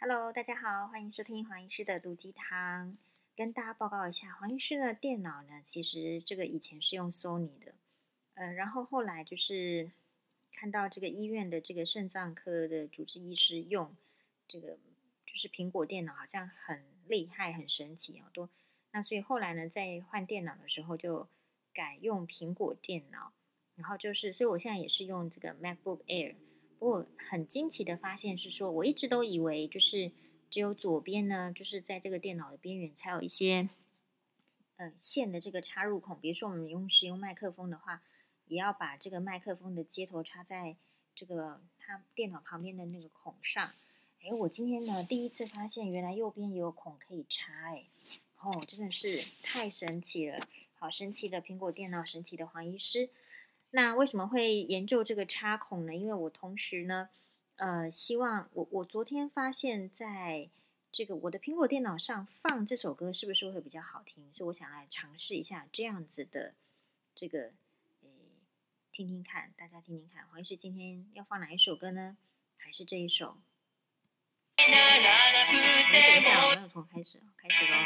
Hello，大家好，欢迎收听黄医师的毒鸡汤。跟大家报告一下，黄医师的电脑呢，其实这个以前是用 Sony 的，呃，然后后来就是看到这个医院的这个肾脏科的主治医师用这个就是苹果电脑，好像很厉害、很神奇哦，都那所以后来呢，在换电脑的时候就改用苹果电脑，然后就是，所以我现在也是用这个 MacBook Air。我很惊奇的发现是说，我一直都以为就是只有左边呢，就是在这个电脑的边缘才有一些呃线的这个插入孔。比如说我们用使用麦克风的话，也要把这个麦克风的接头插在这个它电脑旁边的那个孔上。哎，我今天呢第一次发现，原来右边也有孔可以插，哎，哦，真的是太神奇了！好神奇的苹果电脑，神奇的黄医师。那为什么会研究这个插孔呢？因为我同时呢，呃，希望我我昨天发现，在这个我的苹果电脑上放这首歌是不是会比较好听？所以我想来尝试一下这样子的这个，诶，听听看，大家听听看，黄医师今天要放哪一首歌呢？还是这一首？等一下，我们要从开始，开始喽。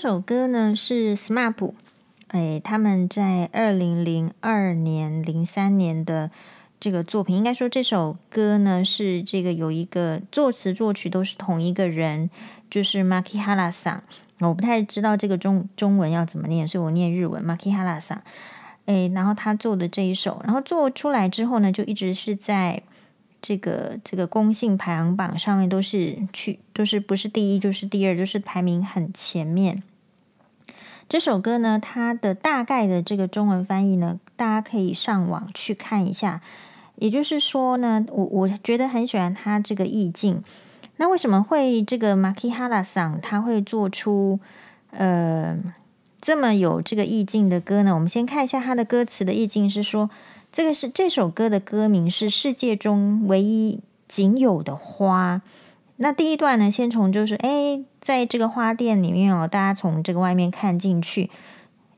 首歌呢是 SMAP，哎，他们在二零零二年、零三年的这个作品，应该说这首歌呢是这个有一个作词作曲都是同一个人，就是 Makihara 桑。我不太知道这个中中文要怎么念，所以我念日文 Makihara 桑。哎，然后他做的这一首，然后做出来之后呢，就一直是在。这个这个公信排行榜上面都是去都是不是第一就是第二，就是排名很前面。这首歌呢，它的大概的这个中文翻译呢，大家可以上网去看一下。也就是说呢，我我觉得很喜欢它这个意境。那为什么会这个 Makihara 桑他会做出呃这么有这个意境的歌呢？我们先看一下它的歌词的意境是说。这个是这首歌的歌名是世界中唯一仅有的花。那第一段呢，先从就是哎，在这个花店里面哦，大家从这个外面看进去，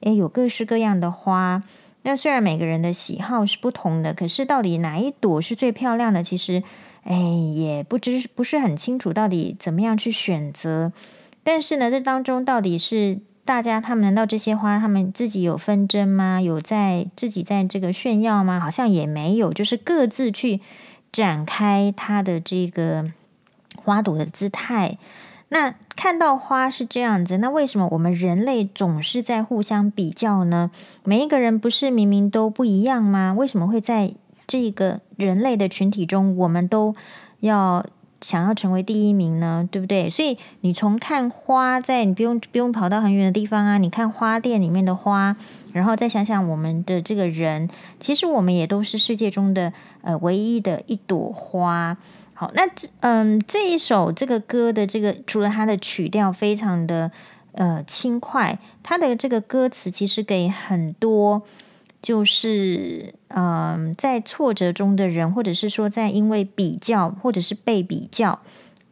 哎，有各式各样的花。那虽然每个人的喜好是不同的，可是到底哪一朵是最漂亮的，其实哎也不知不是很清楚，到底怎么样去选择。但是呢，这当中到底是。大家，他们难道这些花，他们自己有纷争吗？有在自己在这个炫耀吗？好像也没有，就是各自去展开它的这个花朵的姿态。那看到花是这样子，那为什么我们人类总是在互相比较呢？每一个人不是明明都不一样吗？为什么会在这个人类的群体中，我们都要？想要成为第一名呢，对不对？所以你从看花，在你不用不用跑到很远的地方啊，你看花店里面的花，然后再想想我们的这个人，其实我们也都是世界中的呃唯一的一朵花。好，那这嗯这一首这个歌的这个，除了它的曲调非常的呃轻快，它的这个歌词其实给很多。就是，嗯，在挫折中的人，或者是说，在因为比较或者是被比较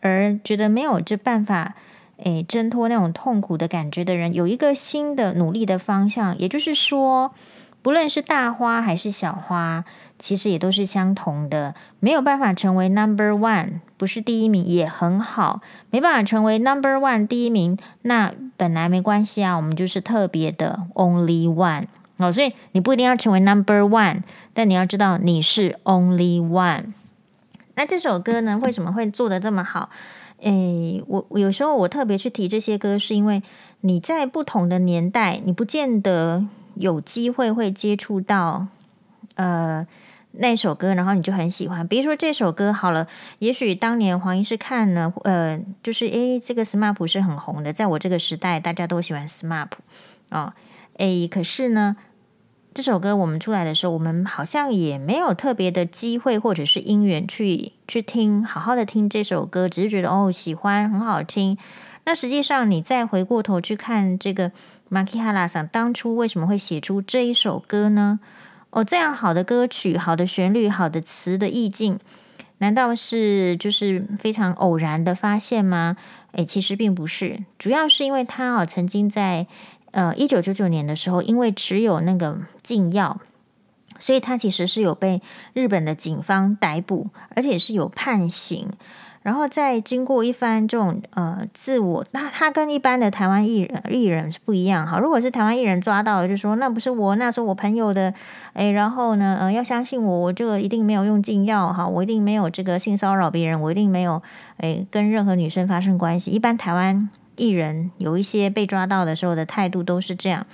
而觉得没有这办法，诶，挣脱那种痛苦的感觉的人，有一个新的努力的方向。也就是说，不论是大花还是小花，其实也都是相同的。没有办法成为 number one，不是第一名也很好。没办法成为 number one 第一名，那本来没关系啊，我们就是特别的 only one。哦，所以你不一定要成为 number one，但你要知道你是 only one。那这首歌呢，为什么会做得这么好？诶，我有时候我特别去提这些歌，是因为你在不同的年代，你不见得有机会会接触到呃那首歌，然后你就很喜欢。比如说这首歌好了，也许当年黄医师看呢，呃，就是诶，这个 SMAP 是很红的，在我这个时代，大家都喜欢 SMAP 啊，诶，可是呢。这首歌我们出来的时候，我们好像也没有特别的机会或者是因缘去去听，好好的听这首歌，只是觉得哦喜欢，很好听。那实际上你再回过头去看这个 Makihara 桑当初为什么会写出这一首歌呢？哦，这样好的歌曲、好的旋律、好的词的意境，难道是就是非常偶然的发现吗？诶，其实并不是，主要是因为他哦曾经在。呃，一九九九年的时候，因为持有那个禁药，所以他其实是有被日本的警方逮捕，而且是有判刑。然后再经过一番这种呃自我，那他跟一般的台湾艺人艺人是不一样哈。如果是台湾艺人抓到了，就说那不是我，那是我朋友的，诶，然后呢，呃，要相信我，我这个一定没有用禁药哈，我一定没有这个性骚扰别人，我一定没有诶跟任何女生发生关系。一般台湾。艺人有一些被抓到的时候的态度都是这样，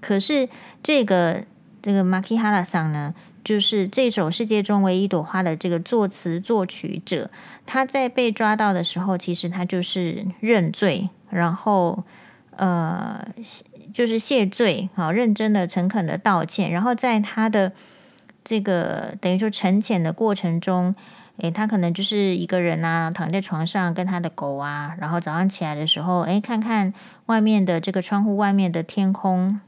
可是这个这个 Makihara 桑呢，就是这首世界中唯一一朵花的这个作词作曲者，他在被抓到的时候，其实他就是认罪，然后呃，就是谢罪，好认真的、诚恳的道歉，然后在他的这个等于说沉潜的过程中。诶，他可能就是一个人啊，躺在床上跟他的狗啊，然后早上起来的时候，诶，看看外面的这个窗户外面的天空，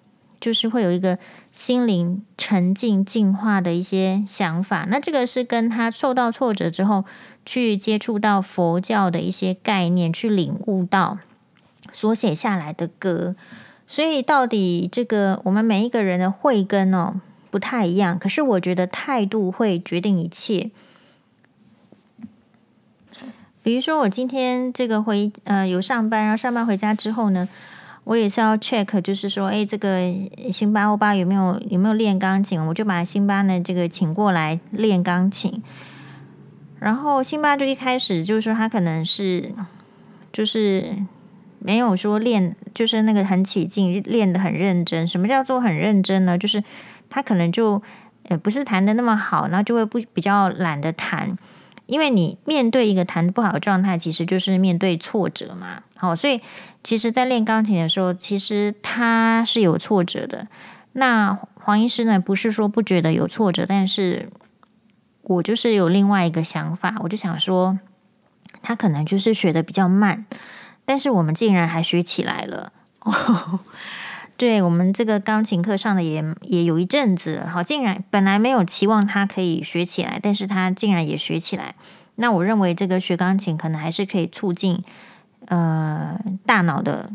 就是会有一个心灵沉静净化的一些想法。那这个是跟他受到挫折之后，去接触到佛教的一些概念，去领悟到所写下来的歌。所以到底这个我们每一个人的慧根哦不太一样，可是我觉得态度会决定一切。比如说，我今天这个回呃有上班，然后上班回家之后呢，我也是要 check，就是说，哎，这个辛巴欧巴有没有有没有练钢琴？我就把辛巴呢这个请过来练钢琴。然后辛巴就一开始就是说他可能是就是没有说练，就是那个很起劲，练得很认真。什么叫做很认真呢？就是他可能就呃不是弹得那么好，然后就会不比较懒得弹。因为你面对一个弹不好的状态，其实就是面对挫折嘛。好，所以其实，在练钢琴的时候，其实他是有挫折的。那黄医师呢，不是说不觉得有挫折，但是我就是有另外一个想法，我就想说，他可能就是学得比较慢，但是我们竟然还学起来了。对，我们这个钢琴课上的也也有一阵子了，好，竟然本来没有期望他可以学起来，但是他竟然也学起来。那我认为这个学钢琴可能还是可以促进呃大脑的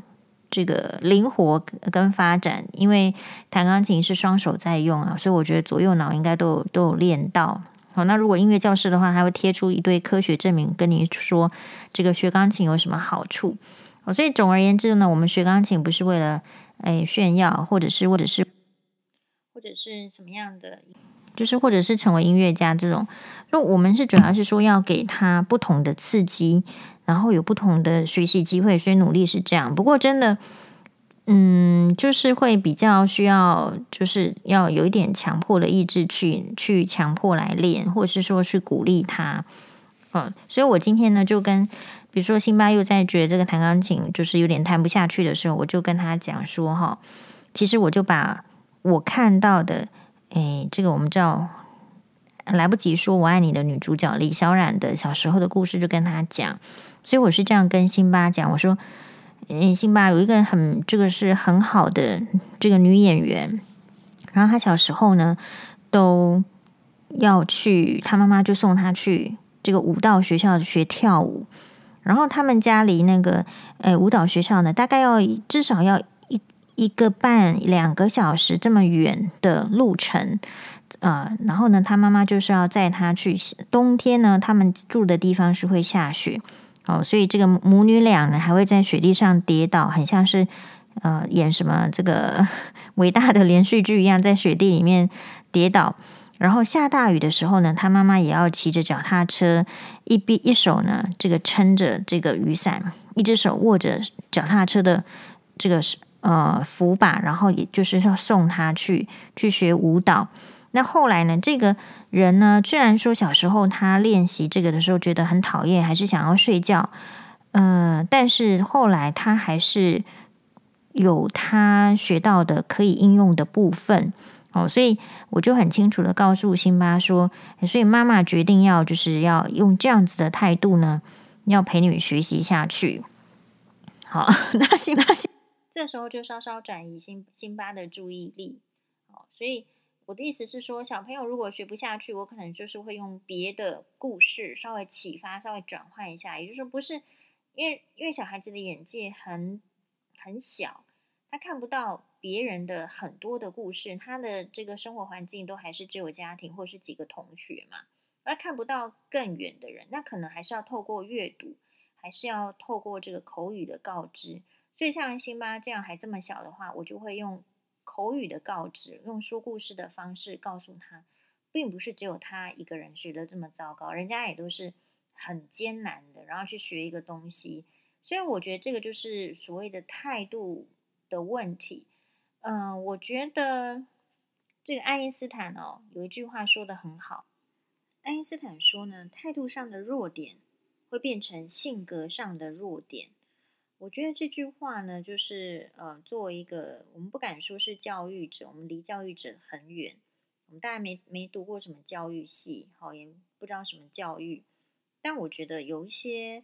这个灵活跟发展，因为弹钢琴是双手在用啊，所以我觉得左右脑应该都有都有练到。好，那如果音乐教室的话，还会贴出一堆科学证明，跟你说这个学钢琴有什么好处。所以总而言之呢，我们学钢琴不是为了。哎，炫耀，或者是，或者是，或者是什么样的，就是或者是成为音乐家这种。那我们是主要是说要给他不同的刺激，然后有不同的学习机会，所以努力是这样。不过真的，嗯，就是会比较需要，就是要有一点强迫的意志去去强迫来练，或者是说去鼓励他。嗯，所以我今天呢就跟。比如说，辛巴又在觉得这个弹钢琴就是有点弹不下去的时候，我就跟他讲说：“哈，其实我就把我看到的，诶，这个我们叫来不及说我爱你的女主角李小冉的小时候的故事，就跟他讲。所以我是这样跟辛巴讲，我说：嗯，辛巴有一个很这个是很好的这个女演员，然后她小时候呢都要去，她妈妈就送她去这个舞蹈学校学跳舞。”然后他们家离那个呃舞蹈学校呢，大概要至少要一一个半两个小时这么远的路程，呃，然后呢，他妈妈就是要载他去。冬天呢，他们住的地方是会下雪，哦，所以这个母女俩呢还会在雪地上跌倒，很像是呃演什么这个 伟大的连续剧一样，在雪地里面跌倒。然后下大雨的时候呢，他妈妈也要骑着脚踏车，一边一手呢这个撑着这个雨伞，一只手握着脚踏车的这个呃扶把，然后也就是要送他去去学舞蹈。那后来呢，这个人呢，虽然说小时候他练习这个的时候觉得很讨厌，还是想要睡觉，嗯、呃，但是后来他还是有他学到的可以应用的部分。哦，所以我就很清楚的告诉辛巴说，所以妈妈决定要就是要用这样子的态度呢，要陪你学习下去。好，那行那行，这时候就稍稍转移辛辛巴的注意力。好，所以我的意思是说，小朋友如果学不下去，我可能就是会用别的故事稍微启发，稍微转换一下，也就是说，不是因为因为小孩子的眼界很很小。他看不到别人的很多的故事，他的这个生活环境都还是只有家庭或是几个同学嘛，而看不到更远的人，那可能还是要透过阅读，还是要透过这个口语的告知。所以像辛巴这样还这么小的话，我就会用口语的告知，用说故事的方式告诉他，并不是只有他一个人学得这么糟糕，人家也都是很艰难的，然后去学一个东西。所以我觉得这个就是所谓的态度的问题，嗯、我觉得这个爱因斯坦哦，有一句话说得很好。爱因斯坦说呢，态度上的弱点会变成性格上的弱点。我觉得这句话呢，就是呃，作为一个我们不敢说是教育者，我们离教育者很远，我们大概没没读过什么教育系，好，也不知道什么教育。但我觉得有一些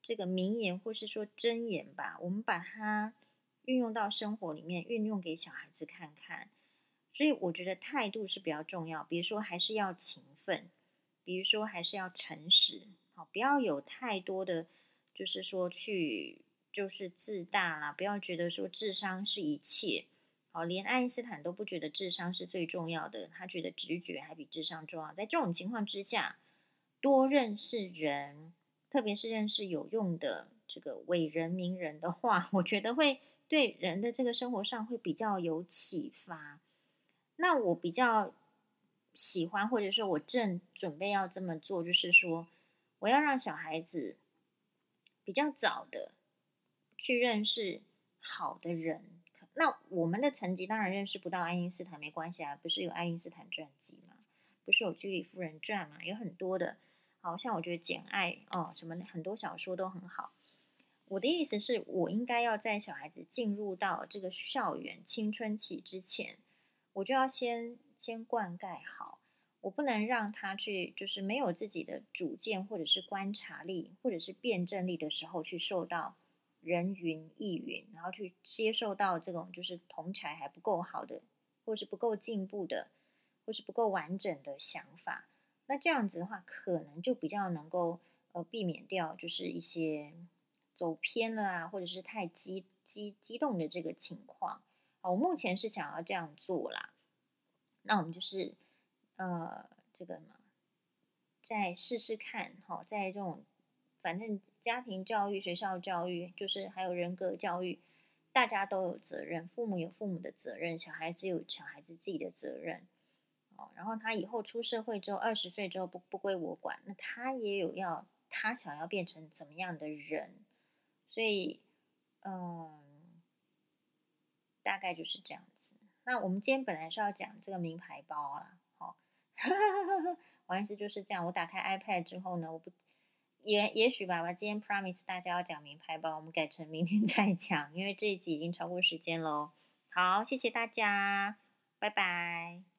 这个名言或是说箴言吧，我们把它。运用到生活里面，运用给小孩子看看，所以我觉得态度是比较重要。比如说，还是要勤奋；比如说，还是要诚实。好，不要有太多的，就是说去就是自大啦，不要觉得说智商是一切。好，连爱因斯坦都不觉得智商是最重要的，他觉得直觉还比智商重要。在这种情况之下，多认识人，特别是认识有用的这个伟人名人的话，我觉得会。对人的这个生活上会比较有启发。那我比较喜欢，或者说我正准备要这么做，就是说我要让小孩子比较早的去认识好的人。那我们的层级当然认识不到爱因斯坦，没关系啊，不是有爱因斯坦传记吗？不是有居里夫人传吗？有很多的，好像我觉得《简爱》哦，什么很多小说都很好。我的意思是我应该要在小孩子进入到这个校园青春期之前，我就要先先灌溉好，我不能让他去就是没有自己的主见或者是观察力或者是辩证力的时候去受到。人云亦云，然后去接受到这种就是同侪还不够好的，或是不够进步的，或是不够完整的想法。那这样子的话，可能就比较能够呃避免掉就是一些走偏了啊，或者是太激激激动的这个情况。好，我目前是想要这样做啦。那我们就是呃这个嘛，再试试看。好，在这种。反正家庭教育、学校教育，就是还有人格教育，大家都有责任。父母有父母的责任，小孩子有小孩子自己的责任。哦，然后他以后出社会之后，二十岁之后不不归我管，那他也有要他想要变成怎么样的人。所以，嗯，大概就是这样子。那我们今天本来是要讲这个名牌包啦，好，我意思就是这样。我打开 iPad 之后呢，我不。也也许吧，我今天 promise 大家要讲名牌包，我们改成明天 再讲，因为这一集已经超过时间喽。好，谢谢大家，拜拜。